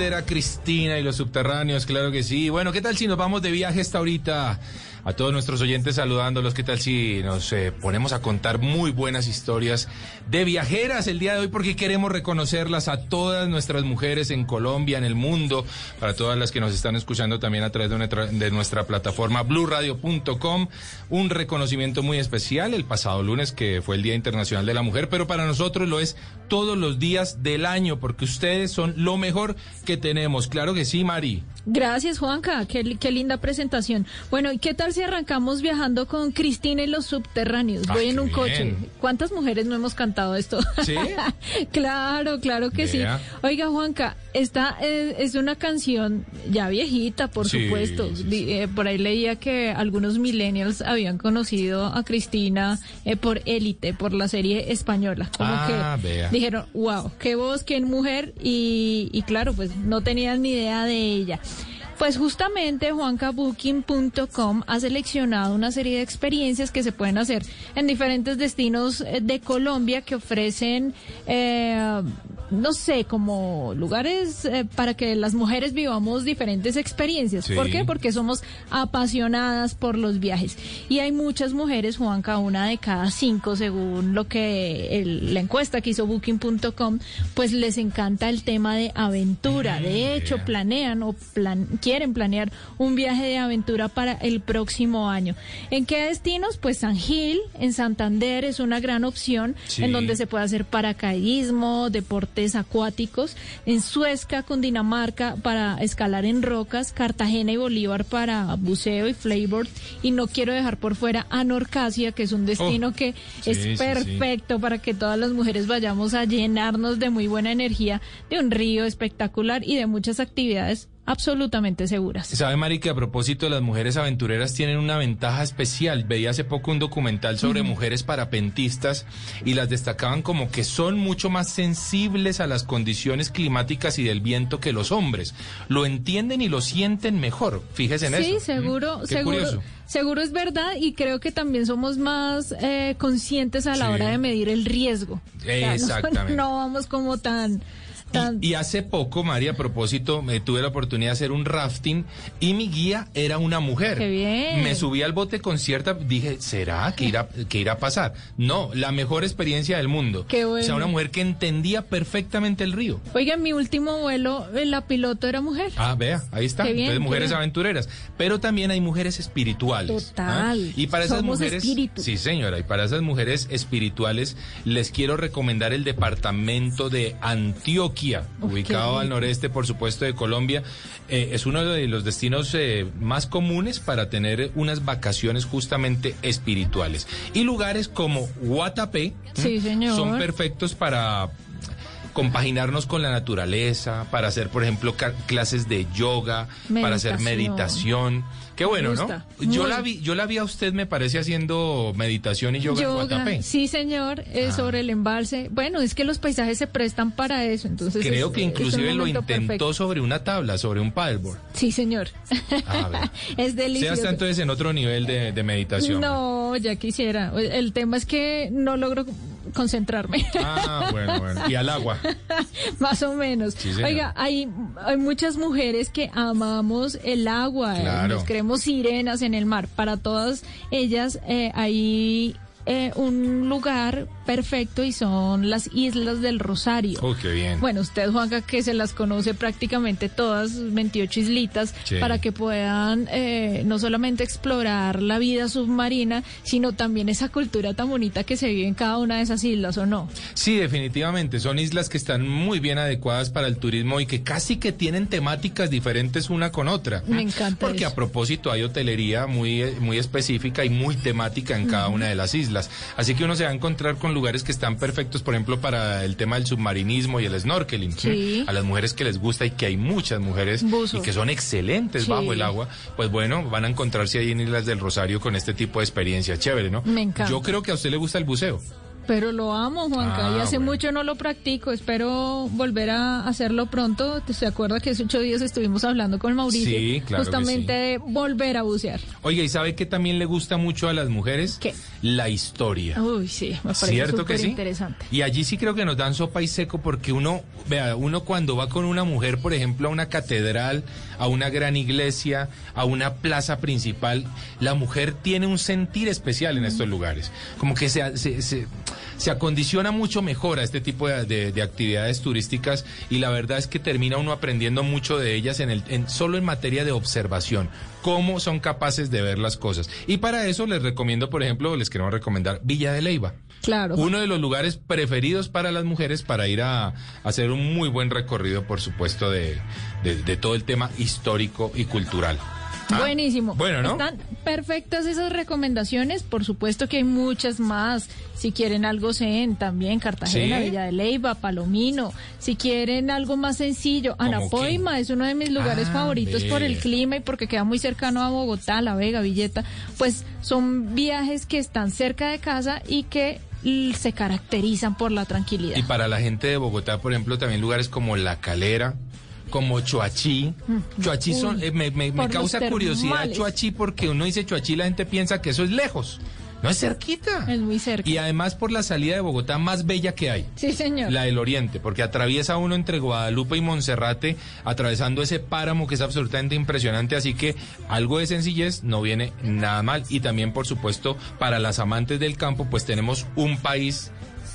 Qué rebelde era Cristina y los subterráneos, claro que sí. Bueno, ¿qué tal si nos vamos de viaje esta ahorita? a todos nuestros oyentes saludándolos. ¿Qué tal si nos eh, ponemos a contar muy buenas historias de viajeras el día de hoy? Porque queremos reconocerlas a todas nuestras mujeres en Colombia, en el mundo, para todas las que nos están escuchando también a través de nuestra, de nuestra plataforma blurradio.com. Un reconocimiento muy especial el pasado lunes, que fue el Día Internacional de la Mujer, pero para nosotros lo es todos los días del año, porque ustedes son lo mejor que tenemos. Claro que sí, Mari. Gracias, Juanca. Qué, qué linda presentación. Bueno, ¿y qué tal si arrancamos viajando con Cristina y los subterráneos? Ah, Voy en un bien. coche. ¿Cuántas mujeres no hemos cantado esto? ¿Sí? claro, claro que sí. Oiga, Juanca, esta eh, es una canción ya viejita, por Sí, supuesto. sí, eh, por ahí leía que algunos millennials habían conocido a Cristina eh, por élite, por la serie española. Como Ah, que vea. Dijeron, wow, qué voz, qué mujer. Y, y claro, pues no tenían ni idea de ella. Pues justamente juancabooking.com ha seleccionado una serie de experiencias que se pueden hacer en diferentes destinos eh, de Colombia que ofrecen, eh, no sé, como lugares eh, para que las mujeres vivamos diferentes experiencias. Sí. ¿Por qué? Porque somos apasionadas por los viajes. Y hay muchas mujeres, Juanca, una de cada cinco, según lo que el- la encuesta que hizo Booking.com, pues les encanta el tema de aventura. De hecho, vea. planean o plan- quieren planear un viaje de aventura para el próximo año. ¿En qué destinos? Pues San Gil, en Santander es una gran opción Sí. en donde se puede hacer paracaidismo, deportes acuáticos. En Suezca, Cundinamarca, para escalar en rocas. Cartagena y Bolívar para buceo y flavor. Y no quiero dejar por fuera a Norcasia, que es un destino Oh, que sí, es sí. perfecto para que todas las mujeres vayamos a llenarnos de muy buena energía, de un río espectacular y de muchas actividades absolutamente seguras. ¿Sabe, Mari, que a propósito de las mujeres aventureras tienen una ventaja especial? Veía hace poco un documental sobre mujeres parapentistas y las destacaban como que son mucho más sensibles a las condiciones climáticas y del viento que los hombres. Lo entienden y lo sienten mejor. Fíjese en Sí, eso. seguro, Mm, qué seguro. curioso. Seguro es verdad y creo que también somos más eh, conscientes a la Sí. hora de medir el riesgo. O sea, no- Exactamente. No, vamos como tan Tan- Y, y hace poco, María, a propósito, me tuve la oportunidad de hacer un rafting y mi guía era una mujer. Qué bien. Me subí al bote con cierta, dije, ¿será que irá, que irá a pasar? No, la mejor experiencia del mundo. Qué bueno. O sea, una mujer que entendía perfectamente el río. Oiga, en mi último vuelo, eh, la piloto era mujer. Ah, vea, ahí está. Qué bien, Entonces, mujeres bien. aventureras. Pero también hay mujeres espirituales. Total. ¿ah? Y para esas Somos mujeres. Sí, señora. Y para esas mujeres espirituales, les quiero recomendar el departamento de Antioquia, Uf, ubicado al noreste, por supuesto, de Colombia. Eh, es uno de los destinos eh, más comunes para tener unas vacaciones justamente espirituales. Y lugares como Guatapé Sí, ¿m? señor. son perfectos para compaginarnos con la naturaleza, para hacer, por ejemplo, clases de yoga, para hacer Meditación. Qué bueno, ¿no? Yo Muy- la vi, yo la vi a usted, me parece, haciendo meditación y yoga, en Guatapé. sí señor, eh, Ah. sobre el embalse. Bueno, es que los paisajes se prestan para eso, entonces Creo es- que inclusive lo intentó perfecto. sobre una tabla, sobre un paddleboard. Sí señor, A ver. es Sea delicioso. está entonces en otro nivel de, de meditación. No, ya quisiera. El tema es que no logro concentrarme. Ah, bueno, bueno. Y al agua. Más o menos. Sí. Oiga, hay, hay muchas mujeres que amamos el agua, eh, Claro. nos creemos sirenas en el mar. Para todas ellas eh, hay eh, un lugar perfecto y son las Islas del Rosario. Oh, qué bien. Bueno, usted, Juanca, que se las conoce prácticamente todas, 28 islitas, Sí. para que puedan eh, no solamente explorar la vida submarina, sino también esa cultura tan bonita que se vive en cada una de esas islas, ¿o no? Sí, definitivamente. Son islas que están muy bien adecuadas para el turismo y que casi que tienen temáticas diferentes una con otra. Me encanta Porque eso. a propósito hay hotelería muy, muy específica y muy temática en cada una de las islas. Así que uno se va a encontrar con lugares que están perfectos, por ejemplo, para el tema del submarinismo y el snorkeling. Sí. A las mujeres que les gusta y que hay muchas mujeres y que son excelentes Sí. bajo el agua, pues bueno, van a encontrarse ahí en Islas del Rosario con este tipo de experiencia. Chévere, ¿no? Me encanta. Yo creo que a usted le gusta el buceo. Pero lo amo, Juanca, Ah, y hace bueno. mucho no lo practico. Espero volver a hacerlo pronto. ¿Se acuerda que hace ocho días estuvimos hablando con Mauricio? Sí, claro que Justamente sí. de volver a bucear. Oiga, ¿y sabe qué también le gusta mucho a las mujeres? ¿Qué? La historia. Uy, sí, me parece ¿Cierto que sí? interesante. Y allí sí creo que nos dan sopa y seco porque uno, vea, uno cuando va con una mujer, por ejemplo, a una catedral, a una gran iglesia, a una plaza principal, la mujer tiene un sentir especial en estos lugares. Como que se, acondiciona mucho mejor a este tipo de actividades turísticas y la verdad es que termina uno aprendiendo mucho de ellas en el, en, solo en materia de observación, cómo son capaces de ver las cosas. Y para eso les recomiendo, por ejemplo, les queremos recomendar Villa de Leiva. Claro. Uno de los lugares preferidos para las mujeres para ir a, a hacer un muy buen recorrido, por supuesto, de, de- de todo el tema histórico y cultural. Ah, Buenísimo. Bueno, ¿no? Están perfectas esas recomendaciones. Por supuesto que hay muchas más. Si quieren algo zen, también Cartagena, Sí. Villa de Leyva, Palomino. Si quieren algo más sencillo, ¿Cómo Anapoima es uno de mis lugares Ah, favoritos por el clima y porque queda muy cercano a Bogotá, La Vega, Villeta. Pues son viajes que están cerca de casa y que se caracterizan por la tranquilidad. Y para la gente de Bogotá, por ejemplo, también lugares como La Calera, como Choachí. Choachí son, eh, me, me- me causa curiosidad. Choachí porque uno dice Choachí, la gente piensa que eso es lejos. No es cerquita. Es muy cerca. Y además por la salida de Bogotá más bella que hay. Sí, señor. La del Oriente, porque atraviesa uno entre Guadalupe y Monserrate, atravesando ese páramo que es absolutamente impresionante, así que algo de sencillez no viene nada mal. Y también, por supuesto, para las amantes del campo, pues tenemos un país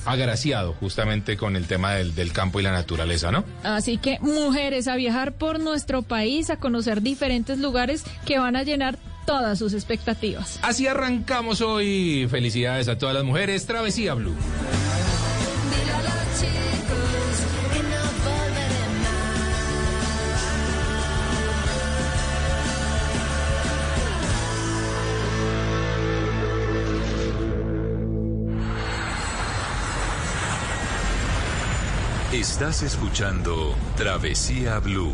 agraciado justamente con el tema del, del campo y la naturaleza, ¿no? Así que mujeres a viajar por nuestro país, a conocer diferentes lugares que van a llenar todas sus expectativas. Así arrancamos hoy. Felicidades a todas las mujeres. Travesía Blue. Estás escuchando Travesía Blue.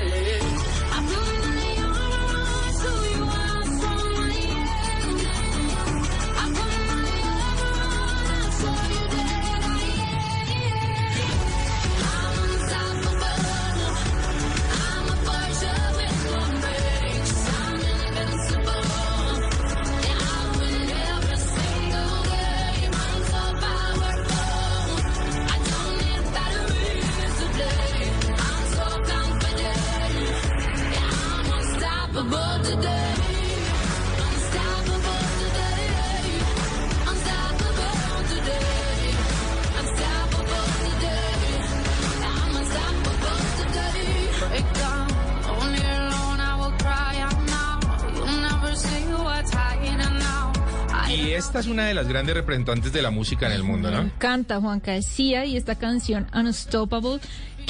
de las grandes representantes de la música en el mundo, ¿no? encanta Juanca Decía y esta canción Unstoppable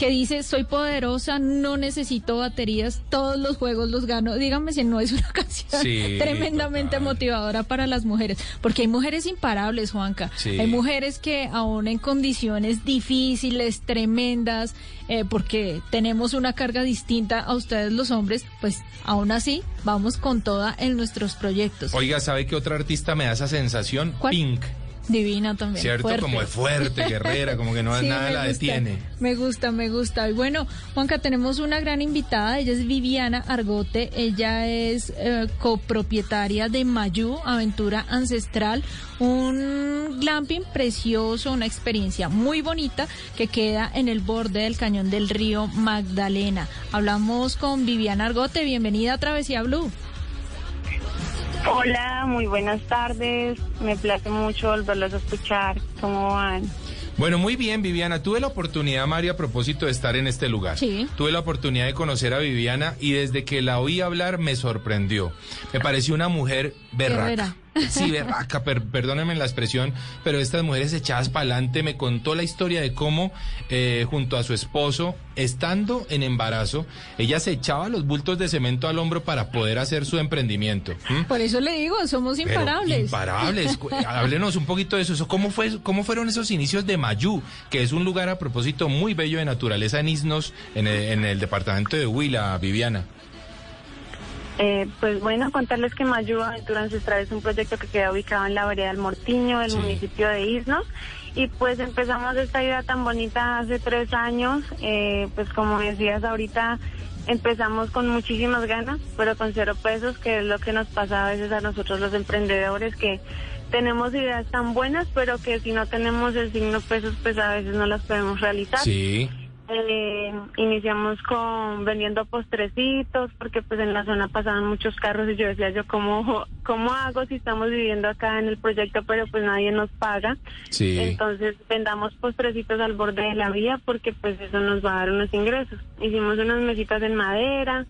que dice soy poderosa, no necesito baterías, todos los juegos los gano. Dígame si no es una canción Sí, tremendamente total. motivadora para las mujeres, porque hay mujeres imparables, Juanca. Sí. Hay mujeres que aún en condiciones difíciles, tremendas, eh, porque tenemos una carga distinta a ustedes los hombres, pues aún así vamos con toda en nuestros proyectos. Oiga, ¿sabe qué otra artista me da esa sensación? ¿Cuál? Pink. Divina también. ¿Cierto? fuerte. Como es fuerte, guerrera, como que no Sí, nada la gusta, detiene. Me gusta, me gusta. Y bueno, Juanca, tenemos una gran invitada. Ella es Viviana Argote. Ella es eh, copropietaria de Mayú, Aventura Ancestral. Un glamping precioso, una experiencia muy bonita que queda en el borde del cañón del río Magdalena. Hablamos con Viviana Argote. Bienvenida a Travesía Blue. Hola, muy buenas tardes. Me place mucho volverlos a escuchar. ¿Cómo van? Bueno, muy bien, Viviana. Tuve la oportunidad, María, a propósito de estar en este lugar. Sí. Tuve la oportunidad de conocer a Viviana y desde que la oí hablar me sorprendió. Me pareció una mujer berraca. Guerrera. Sí, berraca, per- perdónenme la expresión, pero estas mujeres echadas para adelante me contó la historia de cómo, eh, junto a su esposo, estando en embarazo, ella se echaba los bultos de cemento al hombro para poder hacer su emprendimiento. Por eso le digo, somos Pero imparables. imparables. Cu- Háblenos un poquito de eso. Eso, ¿Cómo, fue, ¿Cómo fueron esos inicios de Mayú? Que es un lugar a propósito muy bello de naturaleza en Isnos, en el, en el departamento de Huila, Viviana. Eh, pues bueno, contarles que Mayú Aventura Ancestral es un proyecto que queda ubicado en la vereda del Mortiño, del Sí. municipio de Isnos. Y pues empezamos esta idea tan bonita hace tres años. Eh, pues como decías ahorita, empezamos con muchísimas ganas, pero con cero pesos, que es lo que nos pasa a veces a nosotros los emprendedores, que tenemos ideas tan buenas, pero que si no tenemos el signo pesos, pues a veces no las podemos realizar. Sí. Eh, iniciamos con vendiendo postrecitos porque pues en la zona pasaban muchos carros y yo decía yo cómo cómo hago si estamos viviendo acá en el proyecto pero pues nadie nos paga Sí. entonces vendamos postrecitos al borde de la vía porque pues eso nos va a dar unos ingresos hicimos unas mesitas en madera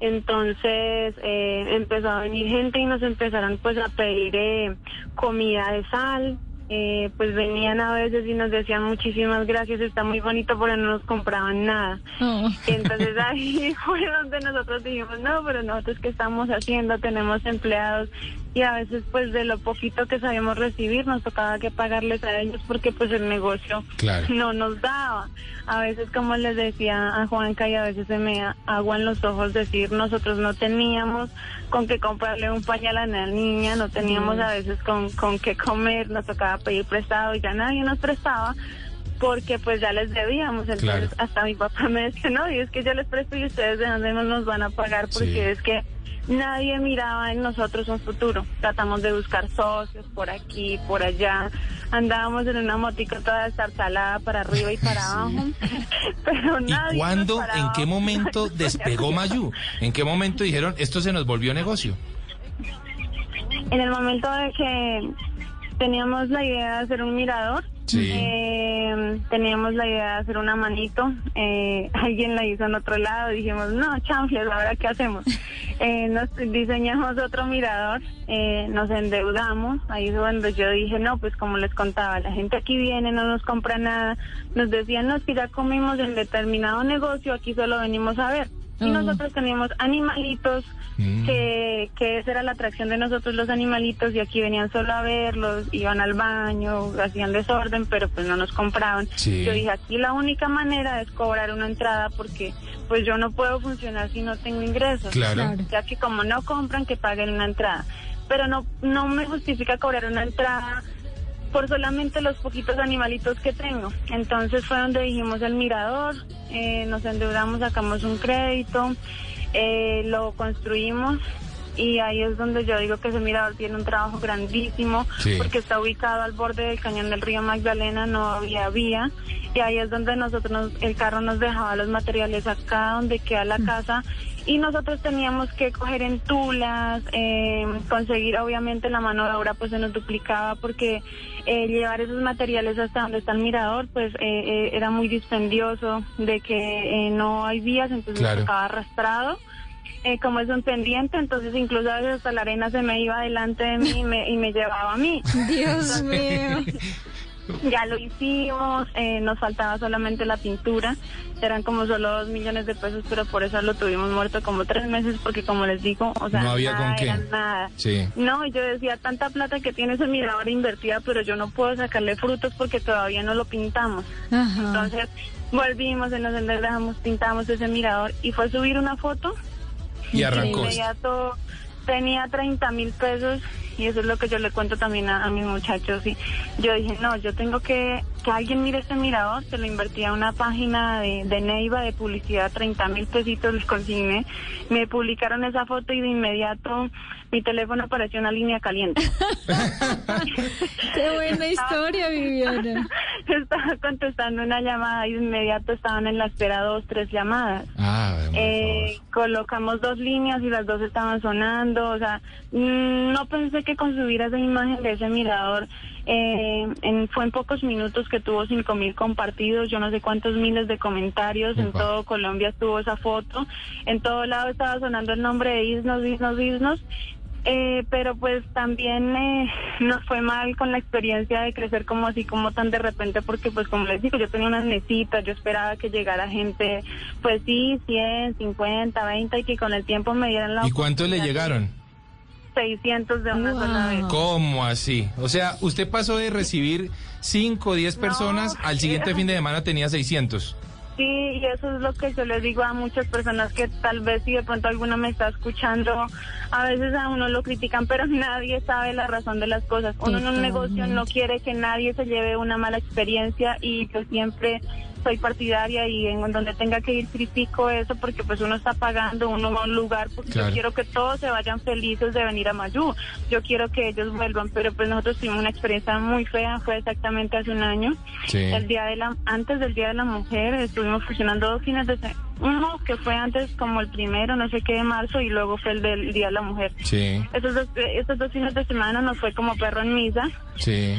entonces eh, empezó a venir gente y nos empezaron pues a pedir eh, comida de sal eh, pues venían a veces y nos decían muchísimas gracias, está muy bonito, pero no nos compraban nada. Oh. Y entonces ahí fue donde nosotros dijimos, no, pero nosotros qué estamos haciendo, tenemos empleados y a veces pues de lo poquito que sabíamos recibir nos tocaba que pagarles a ellos porque pues el negocio Claro. no nos daba. A veces como les decía a Juanca y a veces se me aguan los ojos decir nosotros no teníamos con qué comprarle un pañal a la niña, no teníamos a veces con, con qué comer, nos tocaba pedir prestado y ya nadie nos prestaba porque pues ya les debíamos. Entonces Claro. hasta mi papá me decía, no, y es que yo les presto y ustedes de dónde nos van a pagar porque Sí. es que nadie miraba en nosotros un futuro. Tratamos de buscar socios por aquí, por allá. Andábamos en una motico toda estartalada para arriba y para abajo. Pero ¿Y nadie cuándo, nos en qué momento despegó Mayú? ¿En qué momento dijeron, esto se nos volvió negocio? En el momento de que teníamos la idea de hacer un mirador, Sí. eh, teníamos la idea de hacer una manito, eh, alguien la hizo en otro lado, dijimos, no, chanfles, ¿ahora qué hacemos? Eh, nos diseñamos otro mirador, eh, nos endeudamos, ahí es cuando yo dije, no, pues como les contaba, la gente aquí viene, no nos compra nada, nos decían, no, que ya comimos en determinado negocio, aquí solo venimos a ver. Y Oh. nosotros teníamos animalitos, Mm. que, que esa era la atracción de nosotros los animalitos, y aquí venían solo a verlos, iban al baño, hacían desorden, pero pues no nos compraban. Sí. Yo dije, aquí la única manera es cobrar una entrada, porque pues yo no puedo funcionar si no tengo ingresos. Claro. Claro. Ya que como no compran, que paguen una entrada. Pero no, no me justifica cobrar una entrada por solamente los poquitos animalitos que tengo. Entonces fue donde dijimos el mirador, eh, nos endeudamos, sacamos un crédito, eh, lo construimos y ahí es donde yo digo que ese mirador tiene un trabajo grandísimo Sí. porque está ubicado al borde del cañón del río Magdalena, no había vía y ahí es donde nosotros nos- el carro nos dejaba los materiales acá donde queda la casa y nosotros teníamos que coger en tulas, eh, conseguir obviamente la mano de obra pues se nos duplicaba porque eh, llevar esos materiales hasta donde está el mirador pues eh, eh, era muy dispendioso de que eh, no hay vías entonces Claro. tocaba arrastrado. Eh, como es un pendiente, entonces incluso a veces hasta la arena se me iba delante de mí y me, y me llevaba a mí. Dios mío. Ya lo hicimos, eh, nos faltaba solamente la pintura, eran como solo dos millones de pesos, pero por eso lo tuvimos muerto como tres meses, porque como les digo, o sea, No había nada con qué. era nada. Sí. No, y yo decía, tanta plata que tiene ese mirador invertida, pero yo no puedo sacarle frutos porque todavía no lo pintamos. Ajá. Entonces volvimos, en nos endeudamos, pintamos ese mirador y fue subir una foto Y de arrancó. inmediato tenía 30 mil pesos y eso es lo que yo le cuento también a, a mis muchachos. Y yo dije, no, yo tengo que que alguien mire este mirador. Se lo invertí a una página de, de Neiva de publicidad, 30 mil pesitos les consigné. Me publicaron esa foto y de inmediato mi teléfono apareció una línea caliente. Qué buena historia, Viviana. Estaba contestando una llamada y de inmediato estaban en la espera dos, tres llamadas. Ah, Eh, colocamos dos líneas y las dos estaban sonando, o sea, mm, no pensé que con subir esa imagen de ese mirador, eh, en, fue en pocos minutos que tuvo cinco mil compartidos, yo no sé cuántos miles de comentarios, en todo Colombia estuvo esa foto, en todo lado estaba sonando el nombre de Isnos, Isnos, Isnos, eh, pero pues también eh, nos fue mal con la experiencia de crecer como así, como tan de repente, porque pues como les digo, yo tenía unas mesitas, yo esperaba que llegara gente, pues sí, 100, 50, 20, y que con el tiempo me dieran la ¿Y cuántos le llegaron? 600 de una Wow. sola vez. ¿Cómo así? O sea, usted pasó de recibir 5 o 10 No, personas, al siguiente fin de semana tenía 600. Sí, y eso es lo que yo les digo a muchas personas que tal vez si de pronto alguno me está escuchando, a veces a uno lo critican, pero nadie sabe la razón de las cosas. Uno en un negocio no quiere que nadie se lleve una mala experiencia y yo siempre soy partidaria y en donde tenga que ir critico eso porque pues uno está pagando, uno va a un lugar porque Claro. yo quiero que todos se vayan felices de venir a Mayú. Yo quiero que ellos vuelvan, pero pues nosotros tuvimos una experiencia muy fea, fue exactamente hace un año. Sí. El día de la, antes del Día de la Mujer estuvimos funcionando dos fines de semana. Uno que fue antes como el primero, no sé qué, de marzo, y luego fue el del Día de la Mujer. Sí, Esos dos, eh, estos dos fines de semana nos fue como perro en misa. sí.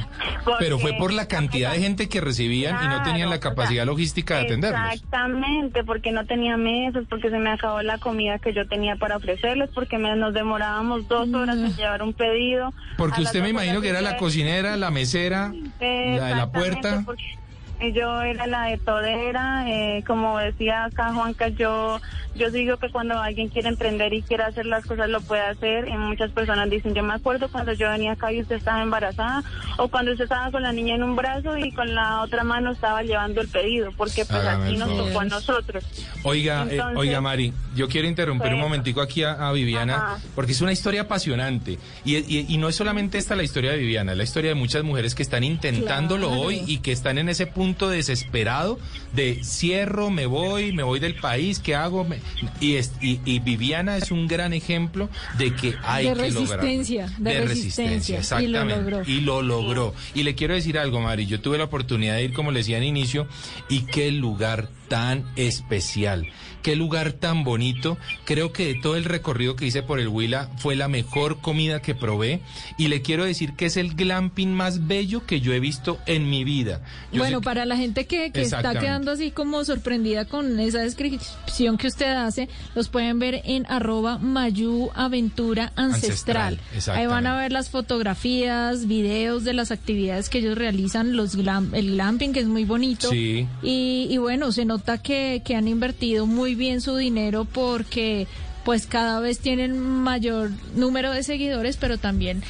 Pero fue por la cantidad de gente que recibían y no tenían la o capacidad sea, logística de atenderlos. Exactamente, porque no tenía mesas, porque se me acabó la comida que yo tenía para ofrecerles, porque me- nos demorábamos dos horas en llevar un pedido. Porque usted me imagino que era la cocinera, la mesera, la de la puerta. porque Yo era la de todera, eh, como decía acá Juanca, yo yo digo que cuando alguien quiere emprender y quiere hacer las cosas lo puede hacer. Y muchas personas dicen, yo me acuerdo cuando yo venía acá y usted estaba embarazada, o cuando usted estaba con la niña en un brazo y con la otra mano estaba llevando el pedido, porque pues Hágame el nos favor. tocó a nosotros. Oiga, eh, oiga Mari, yo quiero interrumpir un Bueno. momentico aquí a, a Viviana, Ajá. porque es una historia apasionante. Y, y- y no es solamente esta la historia de Viviana, es la historia de muchas mujeres que están intentándolo Claro. hoy y que están en ese punto desesperado de cierro, me voy, me voy del país, ¿qué hago? Y, es- y- y Viviana es un gran ejemplo de que hay De que lograr. resistencia, de resistencia, y lo exactamente. logró. Y lo logró. Y le quiero decir algo, Mari. Yo tuve la oportunidad de ir, como le decía al inicio, y qué lugar tan especial. Qué lugar tan bonito. Creo que de todo el recorrido que hice por el Huila fue la mejor comida que probé. Y le quiero decir que es el glamping más bello que yo he visto en mi vida. Yo bueno, que- para la gente que, que está quedando así como sorprendida con esa descripción que usted hace, los pueden ver en arroba Mayu Aventura Ancestral. Ancestral, Ahí van a ver las fotografías, videos de las actividades que ellos realizan, los glam- el glamping que es muy bonito. Sí. Y, y bueno, se nota que, que han invertido muy bien su dinero porque pues cada vez tienen mayor número de seguidores, pero también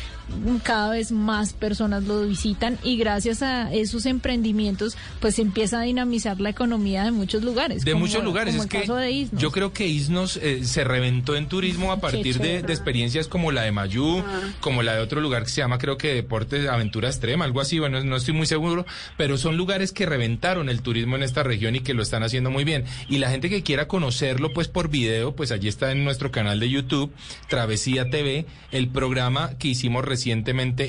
cada vez más personas lo visitan y gracias a esos emprendimientos pues se empieza a dinamizar la economía de muchos lugares. De como- muchos lugares. como Es el que caso de Isnos. yo creo que Isnos eh, se reventó en turismo a partir de, experiencias como la de Mayú, como la de otro lugar que se llama creo que Deportes Aventura Extrema, algo así, bueno, no estoy muy seguro, pero son lugares que reventaron el turismo en esta región y que lo están haciendo muy bien. Y la gente que quiera conocerlo pues por video, pues allí está en nuestro canal de YouTube, Travesía TV, el programa que hicimos recientemente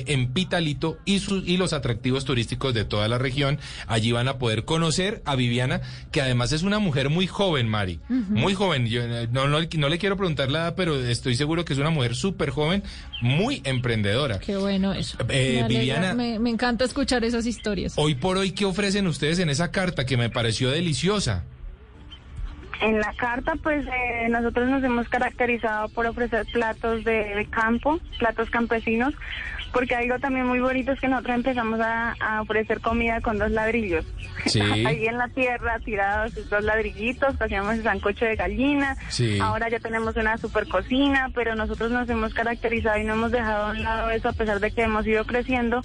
en Pitalito y, sus y los atractivos turísticos de toda la región. Allí van a poder conocer a Viviana, que además es una mujer muy joven, Mari. Muy joven. Yo eh, no, no, no le quiero preguntar la edad, pero estoy seguro que es una mujer súper joven, muy emprendedora. Qué bueno eso. Eh, Me Viviana- me, me encanta escuchar esas historias. Hoy por hoy, ¿qué ofrecen ustedes en esa carta que me pareció deliciosa? En la carta, pues eh, nosotros nos hemos caracterizado por ofrecer platos de, de campo, platos campesinos, porque algo también muy bonito es que nosotros empezamos a, a ofrecer comida con dos ladrillos. Sí. Ahí en la tierra, tirados esos dos ladrillitos, hacíamos el sancocho de gallina. Sí. Ahora ya tenemos una super cocina, pero nosotros nos hemos caracterizado y no hemos dejado a un lado eso, a pesar de que hemos ido creciendo,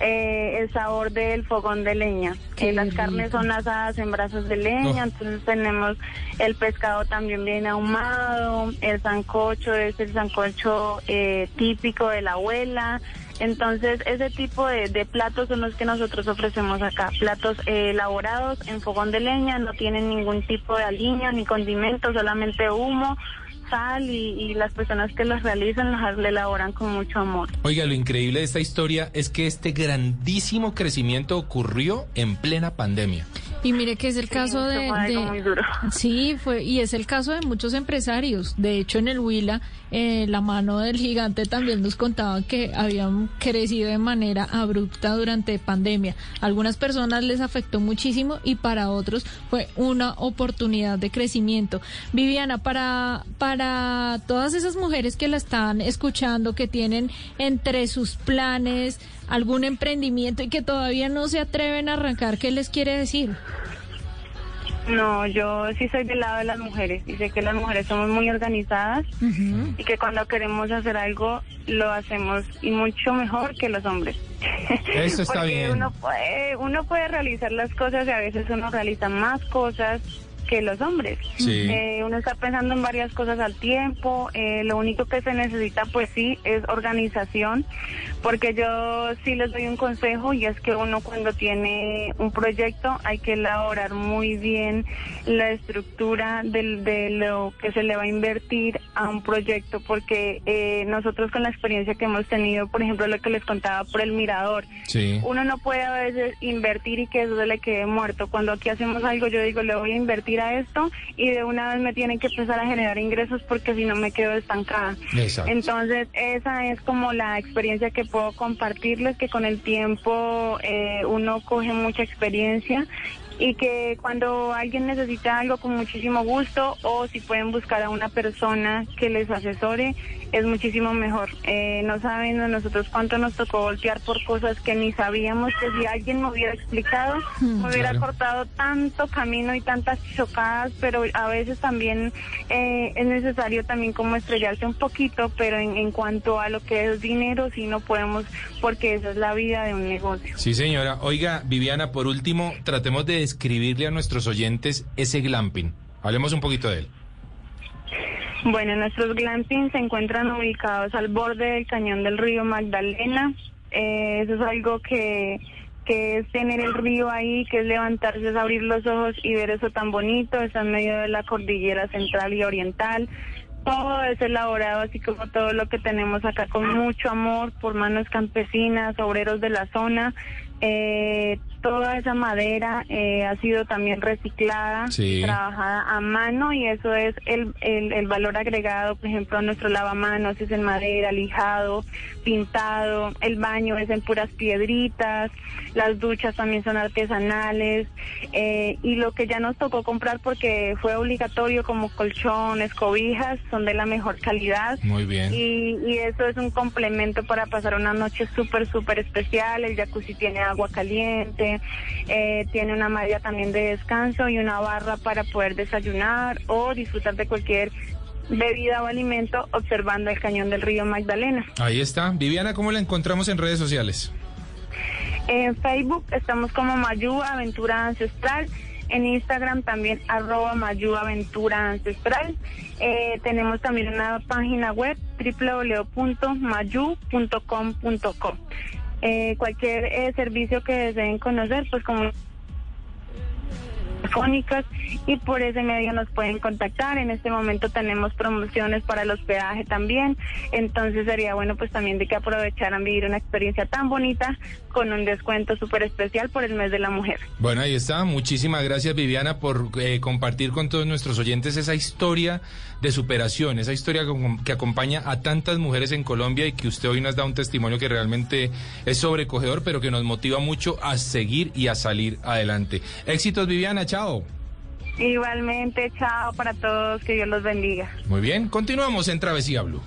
eh, el sabor del fogón de leña. Qué Eh, las carnes son asadas en brazos de leña, Oh. entonces tenemos el pescado también bien ahumado, el sancocho es el sancocho eh, típico de la abuela. Entonces, ese tipo de, de platos son los que nosotros ofrecemos acá. Platos eh, elaborados en fogón de leña, no tienen ningún tipo de aliño ni condimento, solamente humo, sal y, y las personas que los realizan le elaboran con mucho amor. Oiga, lo increíble de esta historia es que este grandísimo crecimiento ocurrió en plena pandemia. Y mire que es el caso de, fue algo de- muy duro. sí fue y es el caso de muchos empresarios. De hecho, en el Huila, eh, la mano del gigante también nos contaba que habían crecido de manera abrupta durante pandemia. Algunas personas les afectó muchísimo y para otros fue una oportunidad de crecimiento. Viviana, para para todas esas mujeres que la están escuchando, que tienen entre sus planes algún emprendimiento y que todavía no se atreven a arrancar, ¿qué les quiere decir? No, yo sí soy del lado de las mujeres y sé que las mujeres somos muy organizadas y que cuando queremos hacer algo lo hacemos y mucho mejor que los hombres. Eso está Porque bien. Uno puede, uno puede realizar las cosas y a veces uno realiza más cosas que los hombres. Sí. Eh, uno está pensando en varias cosas al tiempo. eh, lo único que se necesita, pues sí, es organización. Porque yo sí les doy un consejo y es que uno cuando tiene un proyecto hay que elaborar muy bien la estructura del, de lo que se le va a invertir a un proyecto. Porque eh, nosotros con la experiencia que hemos tenido, por ejemplo, lo que les contaba por el mirador, Sí. uno no puede a veces invertir y que eso se le quede muerto. Cuando aquí hacemos algo, yo digo, le voy a invertir a esto y de una vez me tienen que empezar a generar ingresos porque si no me quedo estancada. Exacto. Entonces, esa es como la experiencia que puedo compartirles, que con el tiempo eh, uno coge mucha experiencia y que cuando alguien necesita algo con muchísimo gusto o si pueden buscar a una persona que les asesore, es muchísimo mejor. Eh, no saben a nosotros cuánto nos tocó voltear por cosas que ni sabíamos que si alguien me hubiera explicado, me hubiera claro. cortado tanto camino y tantas chocadas, pero a veces también eh, es necesario también como estrellarse un poquito, pero en, en cuanto a lo que es dinero, sí no podemos, porque esa es la vida de un negocio. Sí, señora. Oiga, Viviana, por último, tratemos de describirle a nuestros oyentes ese glamping. Hablemos un poquito de él. Bueno, nuestros glampings se encuentran ubicados al borde del cañón del río Magdalena. Eh, eso es algo que, que es tener el río ahí, que es levantarse, es abrir los ojos y ver eso tan bonito. Está en medio de la cordillera central y oriental. Todo es elaborado, así como todo lo que tenemos acá, con mucho amor por manos campesinas, obreros de la zona. Eh, toda esa madera eh, ha sido también reciclada, Sí. trabajada a mano y eso es el, el, el valor agregado, por ejemplo, nuestro lavamanos es en madera, lijado, pintado, el baño es en puras piedritas, las duchas también son artesanales eh, y lo que ya nos tocó comprar porque fue obligatorio como colchones, cobijas, son de la mejor calidad. Muy bien. Y, y eso es un complemento para pasar una noche súper, súper especial. El jacuzzi tiene agua caliente, que eh, tiene una malla también de descanso y una barra para poder desayunar o disfrutar de cualquier bebida o alimento observando el cañón del río Magdalena. Ahí está. Viviana, ¿cómo la encontramos en redes sociales? En Facebook estamos como Mayu Aventura Ancestral. En Instagram también arroba Mayu Aventura Ancestral. Eh, tenemos también una página web www.mayu.com.co. Eh, cualquier eh, servicio que deseen conocer, pues como telefónicas y por ese medio nos pueden contactar. En este momento tenemos promociones para el hospedaje también, entonces sería bueno pues también de que aprovecharan vivir una experiencia tan bonita con un descuento súper especial por el mes de la mujer. Bueno, ahí está. Muchísimas gracias, Viviana, por eh, compartir con todos nuestros oyentes esa historia de superación, esa historia que, que acompaña a tantas mujeres en Colombia y que usted hoy nos da un testimonio que realmente es sobrecogedor, pero que nos motiva mucho a seguir y a salir adelante. Éxitos, Viviana. Chao. Igualmente, chao para todos, que Dios los bendiga. Muy bien, continuamos en Travesía Blue.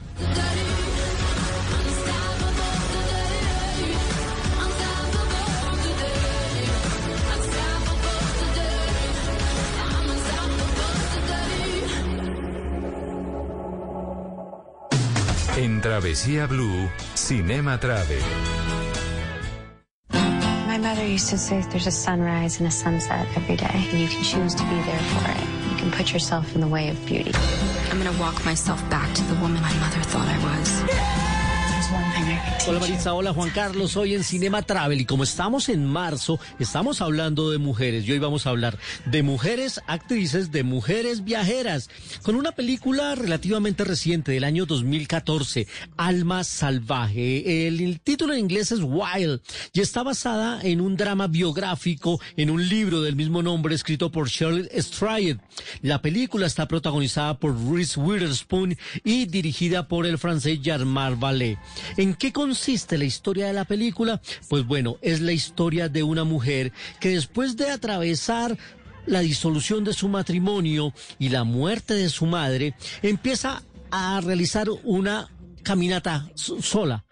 En Travesía Blue, Cinema Travel. My mother used to say there's a sunrise and a sunset every day, and you can choose to be there for it. You can put yourself in the way of beauty. I'm gonna walk myself back to the woman my mother thought I was. Hola. Maritza, hola Juan Carlos, hoy en Cinema Travel y como estamos en marzo, estamos hablando de mujeres y hoy vamos a hablar de mujeres actrices, de mujeres viajeras, con una película relativamente reciente del año 2014, Alma Salvaje. El, título en inglés es Wild y está basada en un drama biográfico en un libro del mismo nombre escrito por Shirley Strayed. La película está protagonizada por Reese Witherspoon y dirigida por el francés Jarmar Vallée. ¿En qué consiste la historia de la película? Pues bueno, es la historia de una mujer que después de atravesar la disolución de su matrimonio y la muerte de su madre, empieza a realizar una caminata so- sola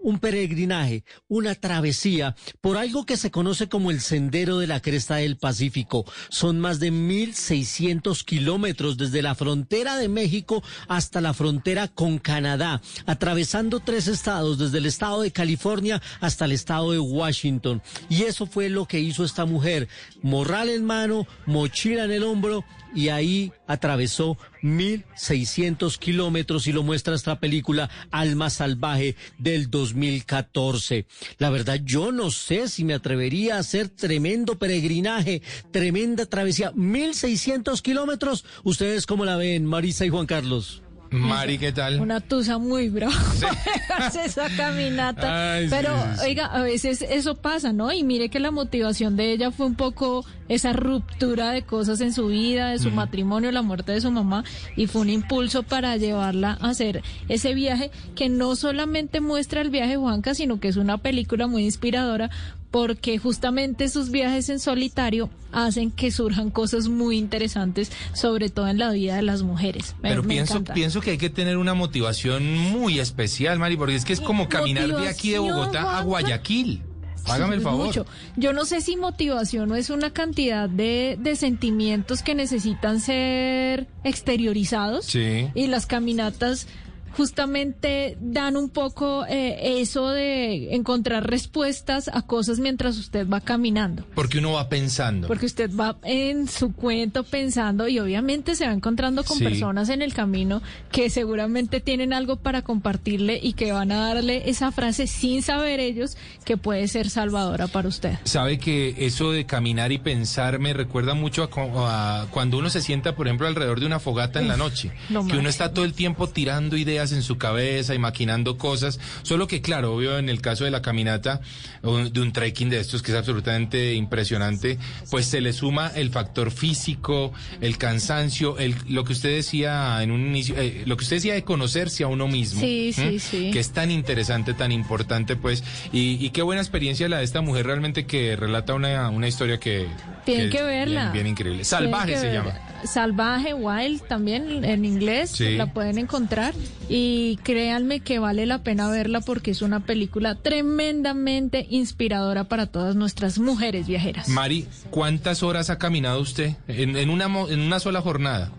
un peregrinaje, una travesía por algo que se conoce como el Sendero de la Cresta del Pacífico. Son más de 1.600 kilómetros desde la frontera de México hasta la frontera con Canadá, atravesando tres estados, desde el estado de California hasta el estado de Washington. Y eso fue lo que hizo esta mujer. Morral en mano, mochila en el hombro y ahí atravesó 1.600 kilómetros y lo muestra esta película Alma Salvaje del 2014. La verdad, yo no sé si me atrevería a hacer tremendo peregrinaje, tremenda travesía, 1.600 kilómetros. ¿Ustedes cómo la ven, Marisa y Juan Carlos? Mari, ¿qué tal? Una tusa muy brava. Hace esa caminata. Ay, Pero, sí, sí. oiga, a veces eso pasa, ¿no? Y mire que la motivación de ella fue un poco esa ruptura de cosas en su vida, de su matrimonio, la muerte de su mamá, y fue un impulso para llevarla a hacer ese viaje que no solamente muestra el viaje Juanca, sino que es una película muy inspiradora porque justamente sus viajes en solitario hacen que surjan cosas muy interesantes, sobre todo en la vida de las mujeres. Me- Pero me pienso, encanta. pienso que hay que tener una motivación muy especial, Mari, porque es que es como caminar de aquí de Bogotá a. Guayaquil. Hágame el favor. mucho. Yo no sé si motivación o es una cantidad de, de sentimientos que necesitan ser exteriorizados. Sí. Y las caminatas justamente dan un poco eh, eso de encontrar respuestas a cosas mientras usted va caminando. Porque uno va pensando. Porque usted va en su cuento pensando y obviamente se va encontrando con Sí. personas en el camino que seguramente tienen algo para compartirle y que van a darle esa frase sin saber ellos que puede ser salvadora para usted. Sabe que eso de caminar y pensar me recuerda mucho a, a cuando uno se sienta, por ejemplo, alrededor de una fogata en la noche. lo que uno está todo el tiempo tirando ideas en su cabeza y maquinando cosas. Solo que, claro, obvio, en el caso de la caminata, o de un trekking de estos que es absolutamente impresionante, pues se le suma el factor físico, el cansancio, el, lo que usted decía en un inicio, eh, lo que usted decía de conocerse a uno mismo. Sí, sí, ¿m? sí. Que es tan interesante, tan importante, pues. Y, y qué buena experiencia la de esta mujer realmente que relata una, una historia que... Tienen que verla. Bien, bien increíble. Salvaje se llama. Salvaje, Wild también en inglés, Sí. la pueden encontrar y créanme que vale la pena verla porque es una película tremendamente inspiradora para todas nuestras mujeres viajeras. Mari, ¿cuántas horas ha caminado usted en, en una, en una sola jornada?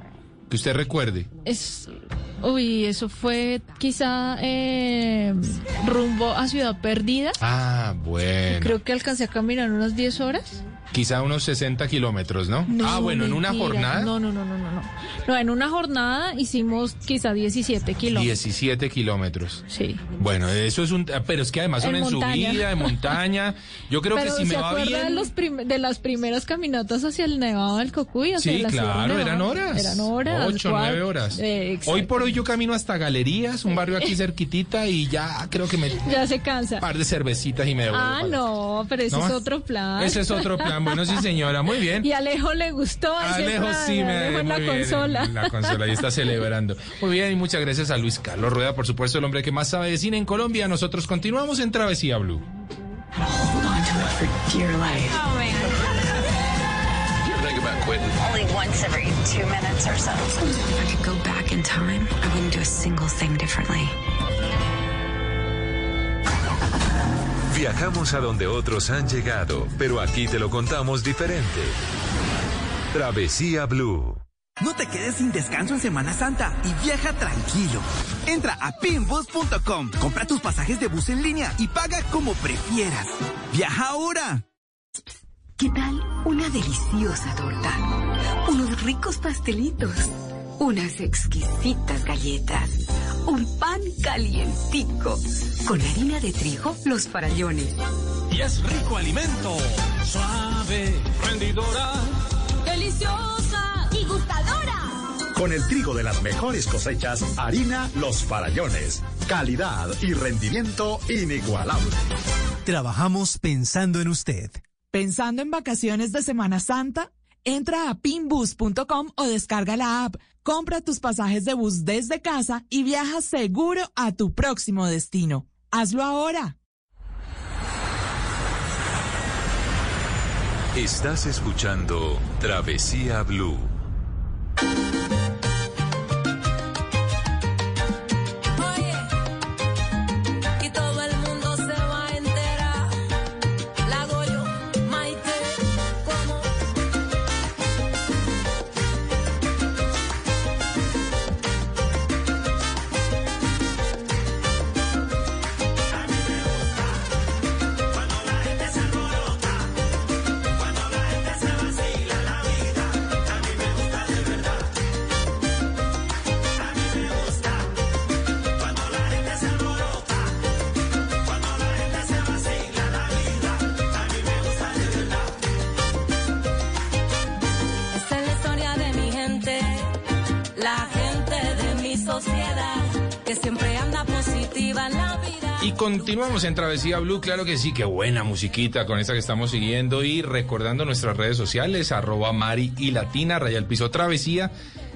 Que usted recuerde. Es, uy, eso fue quizá eh, rumbo a Ciudad Perdida. Ah, bueno. Creo que alcancé a caminar unas 10 horas. Quizá unos 60 kilómetros, ¿no? No, ah, bueno, en una mentira. jornada. No, no, no, no, no, no. No, en una jornada hicimos quizá 17 kilómetros. 17 kilómetros. Sí. Bueno, eso es un... Pero es que además son En en, subida, de montaña. Yo creo Pero que si ¿se me va bien... de, los prim- de las primeras caminatas hacia el Nevado del Cocuy? hacia Sí, la claro, Nevada? eran horas. Eran horas. Ocho, cuatro. nueve horas. Eh, exacto. hoy por hoy yo camino hasta Galerías, un barrio aquí cerquitita, y ya creo que me... Ya se cansa. Un par de cervecitas y me devuelvo. Ah, no, pero ese ¿No? es otro plan. Ese es otro plan. Bueno, sí, señora, muy bien. Y a Alejo le gustó Alejo sí me Alejo en la bien, consola. en la consola y está celebrando. Muy bien, y muchas gracias a Luis Carlos Rueda, por supuesto, el hombre que más sabe de cine en Colombia. Nosotros continuamos en Travesía Blue. Only once every two minutes or so. If I could go back in time, I wouldn't do a single thing differently. Viajamos a donde otros han llegado, pero aquí te lo contamos diferente. Travesía Blue. No te quedes sin descanso en Semana Santa y viaja tranquilo. Entra a pinbus.com, compra tus pasajes de bus en línea y paga como prefieras. Viaja ahora. ¿Qué tal una deliciosa torta? Unos ricos pastelitos, unas exquisitas galletas, un pan calientico, con harina de trigo, los farallones. Y es rico alimento, suave, rendidora. ¡Deliciosa! ¡Y gustadora! Con el trigo de las mejores cosechas, harina Los Farallones. Calidad y rendimiento inigualable. Trabajamos pensando en usted. ¿Pensando en vacaciones de Semana Santa? Entra a pinbus.com o descarga la app. Compra tus pasajes de bus desde casa y viaja seguro a tu próximo destino. Hazlo ahora. Estás escuchando Travesía Blue. Continuamos en Travesía Blue, claro que sí, qué buena musiquita con esa que estamos siguiendo y recordando nuestras redes sociales, arroba Mari y Latina, raya el piso Travesía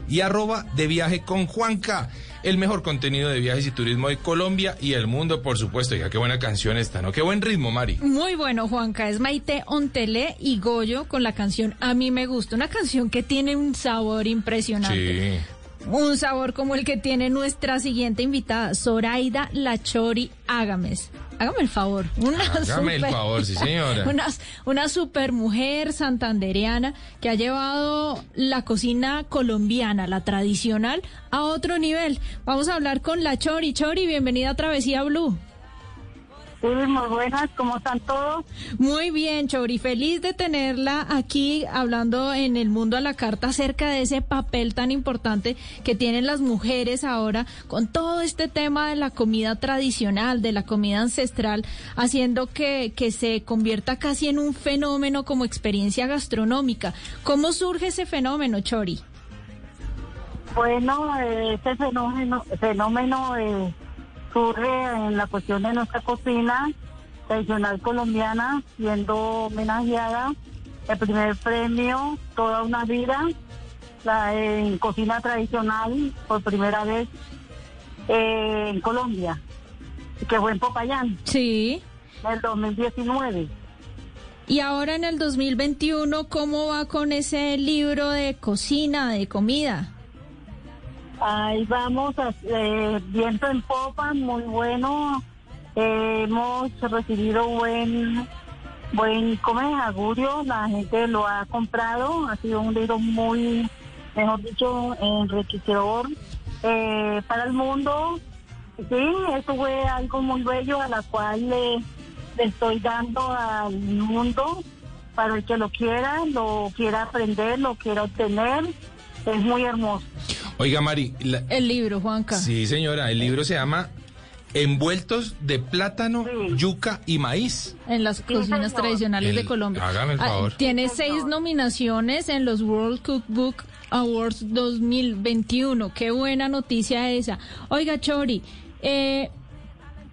y arroba de viaje con Juanca, el mejor contenido de viajes y turismo de Colombia y el mundo, por supuesto. Ya qué buena canción esta, ¿no? Qué buen ritmo, Mari. Muy bueno, Juanca. Es Maite Ontele y Goyo con la canción A mí me gusta. Una canción que tiene un sabor impresionante. Sí. Un sabor como el que tiene nuestra siguiente invitada, Zoraida Lachori Ágames. Hágame el favor. Una Hágame el favor, sí, señora. Una, una super mujer santandereana que ha llevado la cocina colombiana, la tradicional, a otro nivel. Vamos a hablar con la Chori. Chori, bienvenida a Travesía Blue. Muy buenas, ¿cómo están todos? Muy bien, Chori, feliz de tenerla aquí hablando en el mundo a la carta acerca de ese papel tan importante que tienen las mujeres ahora con todo este tema de la comida tradicional, de la comida ancestral, haciendo que, que se convierta casi en un fenómeno como experiencia gastronómica. ¿Cómo surge ese fenómeno, Chori? Bueno, eh, este fenómeno, fenómeno eh, surge en la cuestión de nuestra cocina tradicional colombiana, siendo homenajeada el primer premio Toda una vida la, en cocina tradicional por primera vez eh, en Colombia, que fue en Popayán. Sí. En el 2019. Y ahora en el 2021, ¿cómo va con ese libro de cocina, de comida? Ahí vamos, eh, viento en popa, muy bueno. Eh, hemos recibido buen, buen, ¿cómo es? Augurio, la gente lo ha comprado. Ha sido un libro muy, mejor dicho, enriquecedor eh, para el mundo. Sí, eso fue algo muy bello a la cual le estoy dando al mundo para el que lo quiera, lo quiera aprender, lo quiera obtener. Es muy hermoso. Oiga, Mari, la- El libro, Juanca. sí, señora, el libro se llama Envueltos de plátano, yuca y maíz. En las cocinas tradicionales El- de Colombia. hágame el Ah, favor. tiene seis nominaciones en los World Cookbook Awards 2021. Qué buena noticia esa. Oiga, Chori, eh,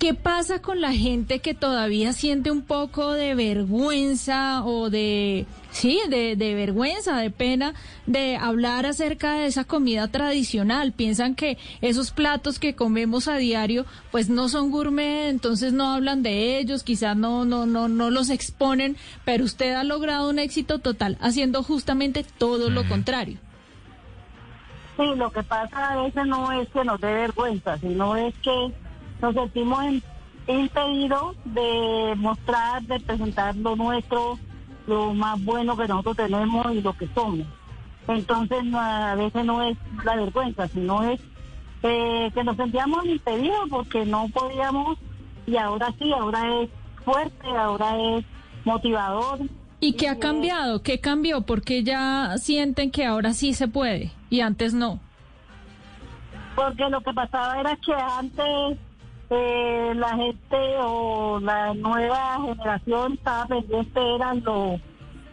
¿qué pasa con la gente que todavía siente un poco de vergüenza o de, sí, de, de vergüenza, de pena de hablar acerca de esa comida tradicional? Piensan que esos platos que comemos a diario, pues no son gourmet, entonces no hablan de ellos, quizás no, no, no, no los exponen, pero usted ha logrado un éxito total haciendo justamente todo lo contrario. Sí, lo que pasa a veces no es que nos dé vergüenza, sino es que nos sentimos en- impedidos de mostrar, de presentar lo nuestro, lo más bueno que nosotros tenemos y lo que somos. Entonces no, a veces no es la vergüenza, sino es eh, que nos sentíamos impedidos porque no podíamos y ahora sí, ahora es fuerte, ahora es motivador. ¿Y qué ha cambiado? ¿Qué cambió? Porque ya sienten que ahora sí se puede y antes no. Porque lo que pasaba era que antes eh, la gente o la nueva generación estaba pendiente era lo,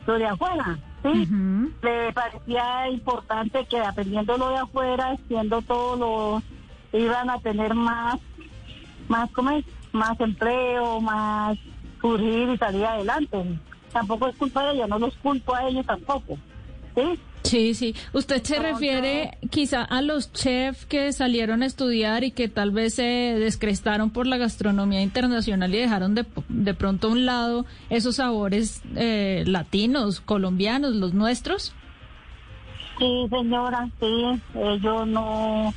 lo de afuera, ¿sí? Le parecía importante que aprendiendo lo de afuera, siendo todo lo iban a tener más, más, ¿cómo es? Más empleo, más surgir y salir adelante. Tampoco es culpa de ellos, no los culpo a ellos tampoco, ¿sí? Sí, sí. ¿Usted se refiere quizá a los chefs que salieron a estudiar y que tal vez se descrestaron por la gastronomía internacional y dejaron de, de pronto a un lado esos sabores eh, latinos, colombianos, los nuestros? Sí, señora, sí, ellos no.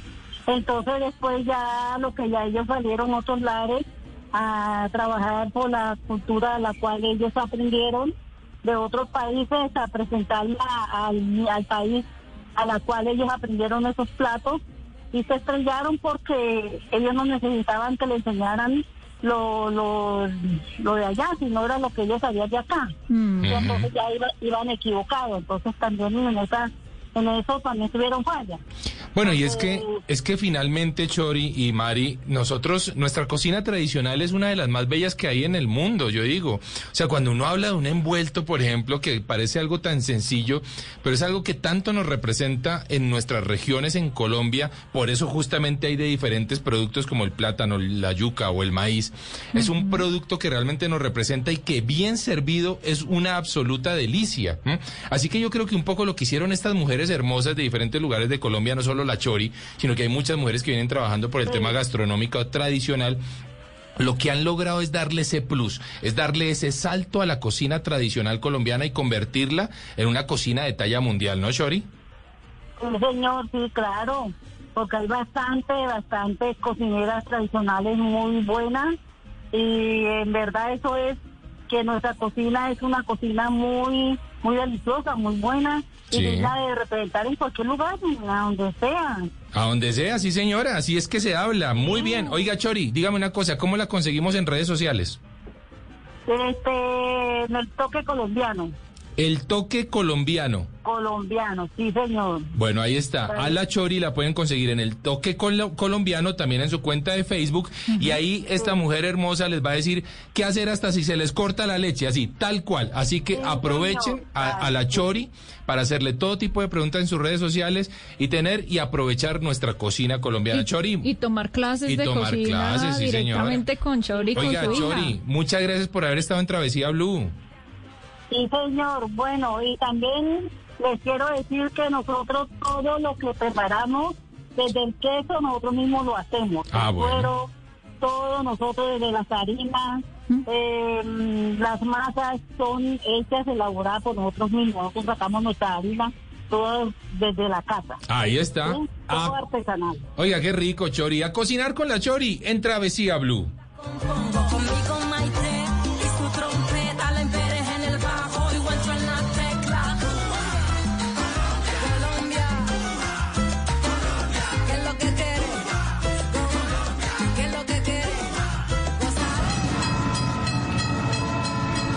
Entonces después ya lo que ya ellos salieron a otros lares a trabajar por la cultura a la cual ellos aprendieron de otros países a presentarla al, al país a la cual ellos aprendieron esos platos y se estrellaron porque ellos no necesitaban que le enseñaran lo, lo, lo de allá, sino era lo que ellos sabían de acá. Mm. Y entonces ya iba- iban equivocados, entonces también en esa en eso también tuvieron falla. Bueno, y es que es que finalmente Chori y Mari, nosotros nuestra cocina tradicional es una de las más bellas que hay en el mundo, yo digo. O sea, cuando uno habla de un envuelto, por ejemplo, que parece algo tan sencillo, pero es algo que tanto nos representa en nuestras regiones en Colombia, por eso justamente hay de diferentes productos como el plátano, la yuca o el maíz. Es un producto que realmente nos representa y que bien servido es una absoluta delicia. Así que yo creo que un poco lo que hicieron estas mujeres hermosas de diferentes lugares de Colombia, no solo la Chori, sino que hay muchas mujeres que vienen trabajando por el tema gastronómico tradicional. Lo que han logrado es darle ese plus, es darle ese salto a la cocina tradicional colombiana y convertirla en una cocina de talla mundial, ¿no, Chori? Sí, señor, sí, claro, porque hay bastante, bastante cocineras tradicionales muy buenas y en verdad eso es que nuestra cocina es una cocina muy, muy deliciosa, muy buena y digna de representar en cualquier lugar, a donde sea. A donde sea, sí señora, así es que se habla. Muy bien. Oiga, Chori, dígame una cosa, ¿cómo la conseguimos en redes sociales? Este, en el toque colombiano, El toque colombiano. colombiano, sí, señor. Bueno, ahí está. A la Chori la pueden conseguir en el toque colo- colombiano, también en su cuenta de Facebook. Y ahí esta mujer hermosa les va a decir qué hacer hasta si se les corta la leche, así, tal cual. Así que aprovechen a, a la Chori para hacerle todo tipo de preguntas en sus redes sociales y tener y aprovechar nuestra cocina colombiana. Chori, Y tomar clases Y de tomar cocina clases, sí, señora. directamente con Chori y oiga, con su Chori, hija. muchas gracias por haber estado en Travesía Blue. Sí, señor. Bueno, y también les quiero decir que nosotros todo lo que preparamos, desde el queso, nosotros mismos lo hacemos. Ah, el bueno. cuero, todo nosotros desde las harinas. eh, las masas son hechas, elaboradas por nosotros mismos. Nosotros sacamos nuestra harina todo desde la casa. Ahí está. ¿sí? Todo artesanal. Oiga, qué rico, Chori. A cocinar con la Chori en Travesía Blue.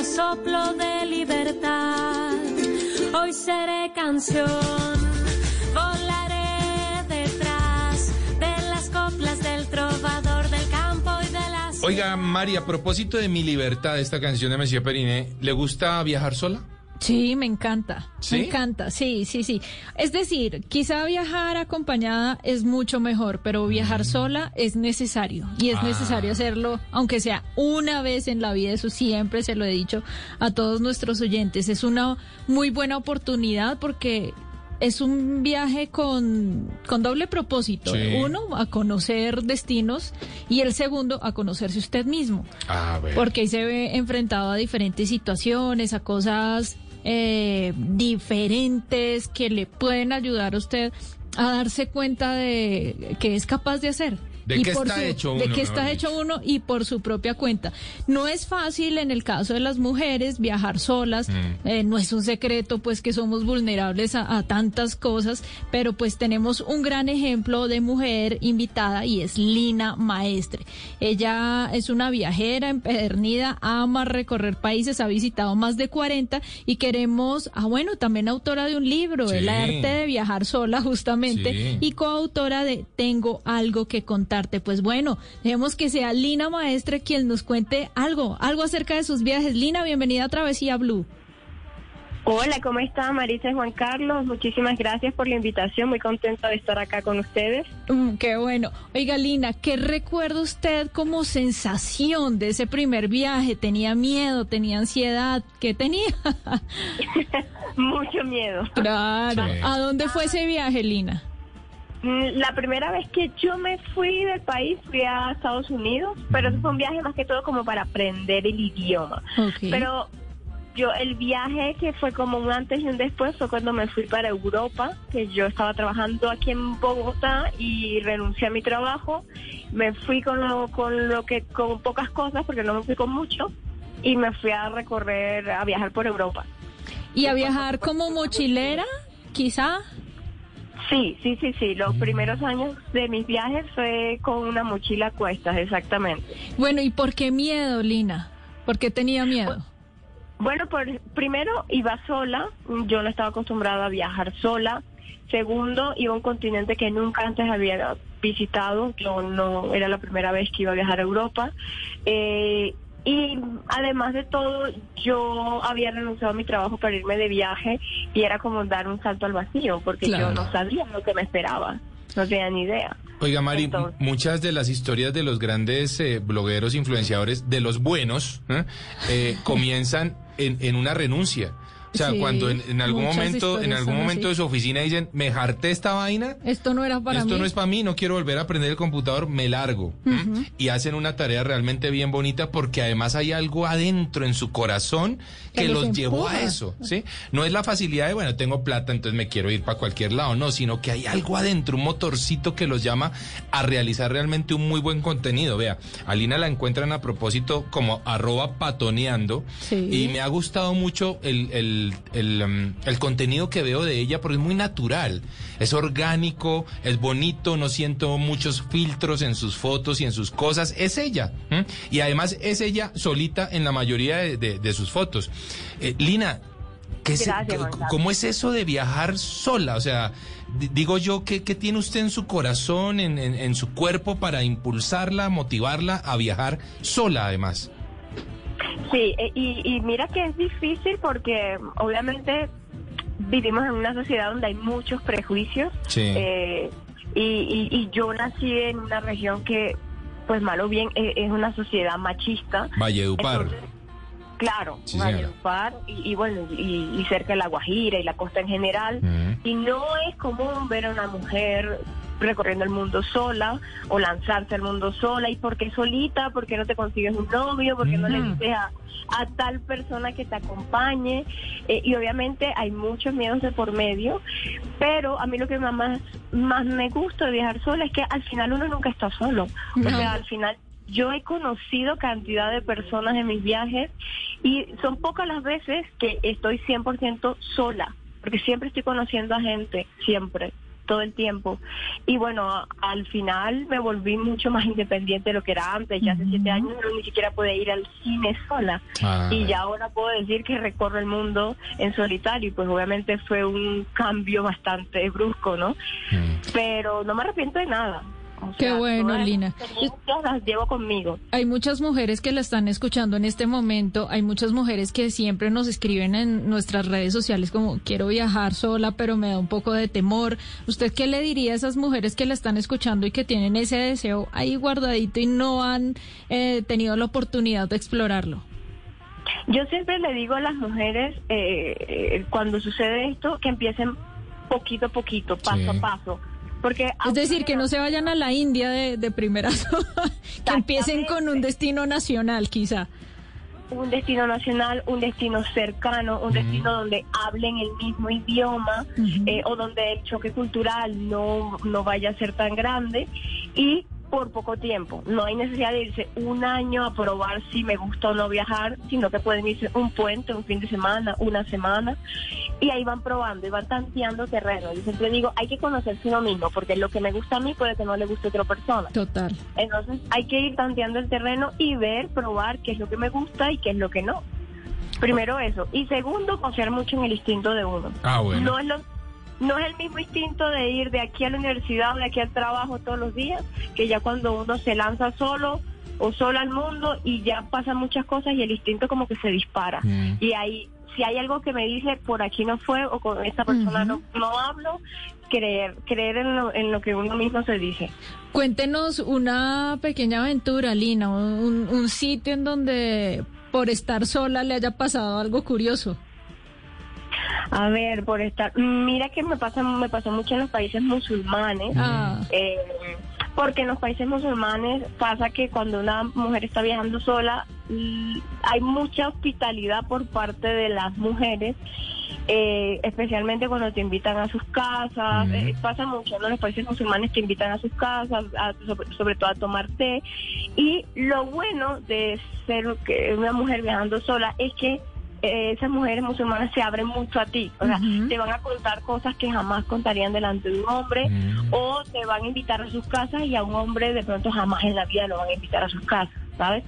Pequeño soplo de libertad. Hoy seré canción, volaré detrás de las coplas del trovador del campo y de las Oiga, Mari, a propósito de Mi Libertad, esta canción de Monsieur Periné, ¿le gusta viajar sola? Sí, me encanta. ¿Sí? Me encanta, sí, sí, sí. Es decir, quizá viajar acompañada es mucho mejor, pero viajar sola es necesario. Y es Mm. Ah. necesario hacerlo, aunque sea una vez en la vida. Eso siempre se lo he dicho a todos nuestros oyentes. Es una muy buena oportunidad porque es un viaje con, con doble propósito. Sí. Uno, a conocer destinos y el segundo, a conocerse usted mismo. A ver. Porque ahí se ve enfrentado a diferentes situaciones, a cosas eh, diferentes que le pueden ayudar a usted a darse cuenta de que es capaz de hacer. ¿De Y qué por está su- hecho De uno, qué mejor está hecho uno y por su propia cuenta. No es fácil en el caso de las mujeres viajar solas. Mm. eh, no es un secreto pues que somos vulnerables a, a tantas cosas, pero pues tenemos un gran ejemplo de mujer invitada y es Lina Maestre. Ella es una viajera empedernida, ama recorrer países, ha visitado más de 40 y queremos, ah bueno, también autora de un libro, Sí. El arte de viajar sola justamente, Sí. y coautora de Tengo algo que Pues bueno, dejemos que sea Lina Maestre quien nos cuente algo, algo acerca de sus viajes. Lina, bienvenida a Travesía Blue. Hola, ¿cómo está Marisa y Juan Carlos? Muchísimas gracias por la invitación. Muy contenta de estar acá con ustedes. Mm, qué bueno. Oiga, Lina, ¿qué recuerda usted como sensación de ese primer viaje? ¿Tenía miedo? ¿Tenía ansiedad? ¿Qué tenía? Mucho miedo. claro. Sí. ¿A dónde fue ese viaje, Lina? Mm, La primera vez que yo me fui del país fui a Estados Unidos, pero eso fue un viaje más que todo como para aprender el idioma. Pero yo el viaje que fue como un antes y un después fue cuando me fui para Europa, que yo estaba trabajando aquí en Bogotá y renuncié a mi trabajo. Me fui con lo, con lo que con pocas cosas porque no me fui con mucho y me fui a recorrer a viajar por Europa. ¿Y a viajar como mochilera, quizá? Sí, sí, sí, sí. Los primeros años de mis viajes fue con una mochila a cuestas, exactamente. Bueno, ¿y por qué miedo, Lina? ¿Por qué tenía miedo? Bueno, por, primero iba sola, yo no estaba acostumbrada a viajar sola. Segundo, iba a un continente que nunca antes había visitado, yo no era la primera vez que iba a viajar a Europa. Eh, y además de todo, yo había renunciado a mi trabajo para irme de viaje y era como dar un salto al vacío, porque Claro. yo no sabía lo que me esperaba, no tenía ni idea. Oiga, Mari, Entonces- muchas de las historias de los grandes eh, blogueros, influenciadores, de los buenos, ¿eh? Eh, comienzan en, en una renuncia. O sea, Sí, cuando en, en algún momento, en algún momento así. de su oficina dicen, me harté esta vaina, Esto no era para esto mí. no es para mí, no quiero volver a aprender el computador, me largo. Y hacen una tarea realmente bien bonita porque además hay algo adentro en su corazón que, Que los los llevó a eso, ¿sí? No es la facilidad de, bueno, tengo plata, entonces me quiero ir para cualquier lado, no, sino que hay algo adentro, un motorcito que los llama a realizar realmente un muy buen contenido. Vea, a Lina la encuentran a propósito como arroba patoneando Sí. y me ha gustado mucho el, el, el, um, el contenido que veo de ella porque es muy natural, es orgánico, es bonito, no siento muchos filtros en sus fotos y en sus cosas, es ella. Y además es ella solita en la mayoría de, de- de sus fotos. Eh, Lina, ¿qué es- Gracias, c- Juan Carlos. ¿Cómo es eso de viajar sola? O sea, di- digo yo, ¿qué, qué tiene usted en su corazón, en, en- en su cuerpo para impulsarla, motivarla a viajar sola además? Sí, eh, y, y mira que es difícil porque obviamente vivimos en una sociedad donde hay muchos prejuicios. Sí. eh, y, y- y yo nací en una región que, pues malo bien, eh, es una sociedad machista. Valledupar. Entonces, Claro, Sí. Valledupar y, y bueno, y, y cerca de La Guajira y la costa en general. Y no es común ver a una mujer recorriendo el mundo sola o lanzarse al mundo sola. ¿Y por qué solita? ¿Por qué no te consigues un novio? ¿Por qué no le dices a, a tal persona que te acompañe? Eh, y obviamente hay muchos miedos de por medio, pero a mí lo que más, más me gusta de viajar sola es que al final uno nunca está solo. O No. sea, al final yo he conocido cantidad de personas en mis viajes y son pocas las veces que estoy 100% sola, porque siempre estoy conociendo a gente, siempre, todo el tiempo. Y bueno, al final me volví mucho más independiente de lo que era antes. Ya hace siete años no ni siquiera podía ir al cine sola. Ah. Y ya ahora puedo decir que recorro el mundo en solitario. Y pues obviamente fue un cambio bastante brusco, ¿no? Pero no me arrepiento de nada. O Qué sea, bueno, las Lina. las llevo conmigo. Hay muchas mujeres que la están escuchando en este momento, hay muchas mujeres que siempre nos escriben en nuestras redes sociales como quiero viajar sola, pero me da un poco de temor. ¿Usted qué le diría a esas mujeres que la están escuchando y que tienen ese deseo ahí guardadito y no han eh, tenido la oportunidad de explorarlo? Yo siempre le digo a las mujeres, eh, eh, cuando sucede esto, que empiecen poquito a poquito, paso Sí. a paso. Porque Es decir, que no se vayan a la India de, de primerazo, que empiecen con un destino nacional quizá. un destino nacional, un destino cercano, un destino donde hablen el mismo idioma eh, o donde el choque cultural no, no vaya a ser tan grande. Y por poco tiempo. No hay necesidad de irse un año a probar si me gusta o no viajar, sino que pueden irse un puente, un fin de semana, una semana y ahí van probando y van tanteando terreno. Yo siempre digo, hay que conocerse uno mismo porque lo que me gusta a mí puede que no le guste a otra persona. Total. Entonces hay que ir tanteando el terreno y ver, probar qué es lo que me gusta y qué es lo que no. Primero eso. Y segundo, confiar mucho en el instinto de uno. Ah, bueno. No es, lo- no es el mismo instinto de ir de aquí a la universidad o de aquí al trabajo todos los días, que ya cuando uno se lanza solo o sola al mundo y ya pasan muchas cosas y el instinto como que se dispara. Mm. Y ahí, si hay algo que me dice, por aquí no fue o con esta persona no, no hablo, creer, creer en lo, en lo que uno mismo se dice. Cuéntenos una pequeña aventura, Lina, un, un sitio en donde por estar sola le haya pasado algo curioso. A ver, por estar, mira que me pasa, me pasó mucho en los países musulmanes, Ah. eh, porque en los países musulmanes pasa que cuando una mujer está viajando sola, mm, hay mucha hospitalidad por parte de las mujeres, eh, especialmente cuando te invitan a sus casas, eh, pasa mucho, ¿no? En los países musulmanes te invitan a sus casas, a- sobre, sobre todo a tomar té, y lo bueno de ser una mujer viajando sola es que eh, esas mujeres musulmanas se abren mucho a ti, o sea, te van a contar cosas que jamás contarían delante de un hombre, o te van a invitar a sus casas y a un hombre de pronto jamás en la vida lo van a invitar a sus casas, ¿sabes?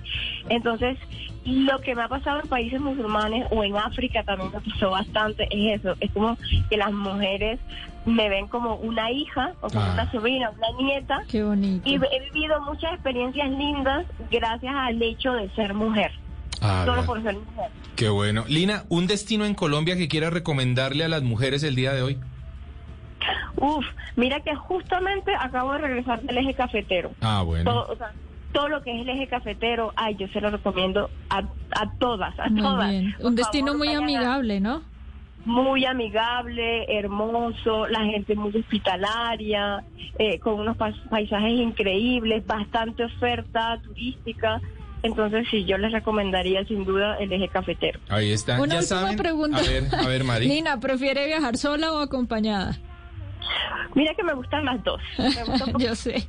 Entonces, lo que me ha pasado en países musulmanes o en África también me pasó bastante es eso, es como que las mujeres me ven como una hija o como Ah. una sobrina, una nieta. Qué bonito. Y he vivido muchas experiencias lindas gracias al hecho de ser mujer. Ah, solo bueno. por ser mujer. Qué bueno. Lina, un destino en Colombia que quiera recomendarle a las mujeres el día de hoy. Uf, mira que justamente acabo de regresar del eje cafetero. Ah, bueno. Todo, o sea, todo lo que es el eje cafetero, ay, yo se lo recomiendo a, a todas, a Muy todas. bien. Un destino favor, muy amigable, ¿no? Muy amigable, hermoso, la gente muy hospitalaria, eh, con unos paisajes increíbles, bastante oferta turística. Entonces, sí, yo les recomendaría sin duda el eje cafetero. Ahí está. Una ya última saben. pregunta. A ver, a ver, Mari. Lina, ¿prefiere viajar sola o acompañada? Mira que me gustan las dos. Me gusta un Yo sé.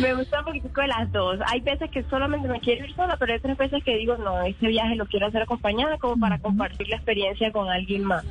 Me gusta un poquitico de las dos. Hay veces que solamente me quiero ir sola, pero hay otras veces que digo, no, este viaje lo quiero hacer acompañada como para compartir la experiencia con alguien más.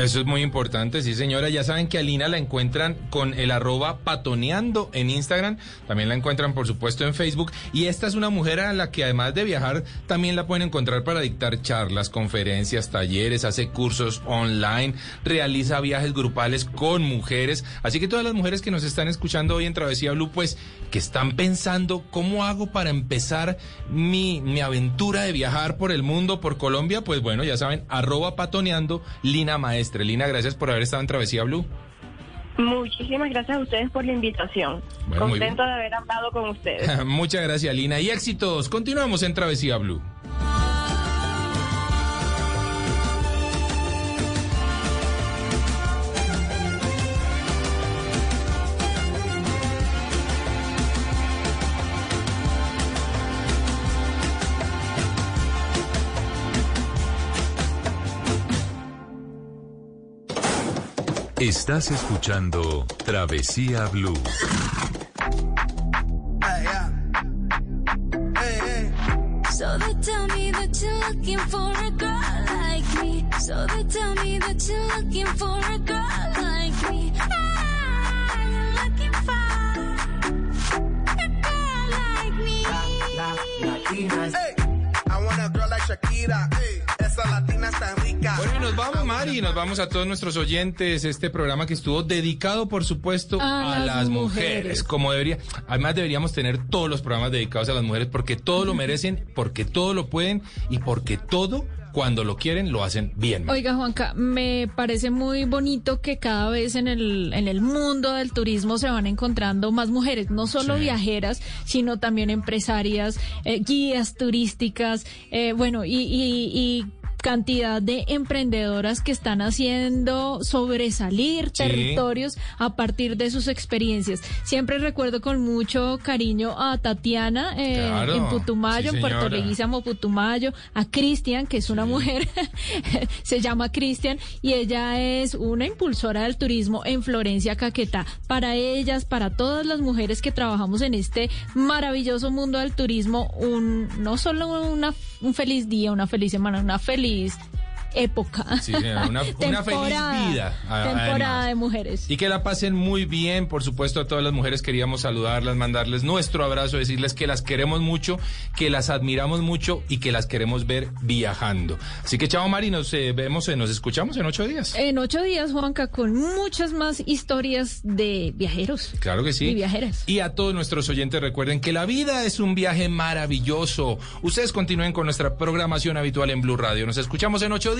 Eso es muy importante, sí señora. Ya saben que a Lina la encuentran con el arroba patoneando en Instagram. También la encuentran, por supuesto, en Facebook. Y esta es una mujer a la que además de viajar, también la pueden encontrar para dictar charlas, conferencias, talleres, hace cursos online, realiza viajes grupales con mujeres. Así que todas las mujeres que nos están escuchando hoy en Travesía Blue, pues que están pensando cómo hago para empezar mi, mi aventura de viajar por el mundo, por Colombia, pues bueno, ya saben, arroba patoneando Lina Maestre. Lina, gracias por haber estado en Travesía Blue. Muchísimas gracias a ustedes por la invitación. Bueno, Contento de haber hablado con ustedes. Muchas gracias, Lina. Y éxitos. Continuamos en Travesía Blue. Estás escuchando Travesía Blue. So they tell me that you're looking for a girl like me. So they tell me that you're looking for a girl like me. Ah, you're looking for a girl like me. Hey, I want a girl like Shakira. Latina está rica. Bueno, y nos vamos, Mari, y nos vamos a todos nuestros oyentes. Este programa que estuvo dedicado, por supuesto, A a, las las mujeres. mujeres. Como debería. Además, deberíamos tener todos los programas dedicados a las mujeres porque todo lo merecen, porque todo lo pueden y porque todo, cuando lo quieren, lo hacen bien. Oiga, Juanca, me parece muy bonito que cada vez en el, en el mundo del turismo se van encontrando más mujeres, no solo Sí. viajeras, sino también empresarias, eh, guías turísticas, eh, bueno, y, y- y cantidad de emprendedoras que están haciendo sobresalir Sí. territorios a partir de sus experiencias. Siempre recuerdo con mucho cariño a Tatiana eh, Claro. en Putumayo, Sí, en Puerto señora. Leguízamo, Putumayo, a Cristian, que es una mujer, se llama Cristian, y ella es una impulsora del turismo en Florencia, Caquetá. Para ellas, para todas las mujeres que trabajamos en este maravilloso mundo del turismo, un, no solo una, un feliz día, una feliz semana, una feliz época. Sí, señora, una, una feliz vida. a- Temporada además. de mujeres. Y que la pasen muy bien, por supuesto, a todas las mujeres queríamos saludarlas, mandarles nuestro abrazo, decirles que las queremos mucho, que las admiramos mucho y que las queremos ver viajando. Así que chao Mari, nos eh, vemos, eh, nos escuchamos en ocho días. En ocho días, Juanca, con muchas más historias de viajeros. Claro que sí. Y viajeras. Y a todos nuestros oyentes recuerden que la vida es un viaje maravilloso. Ustedes continúen con nuestra programación habitual en Blue Radio. Nos escuchamos en ocho días.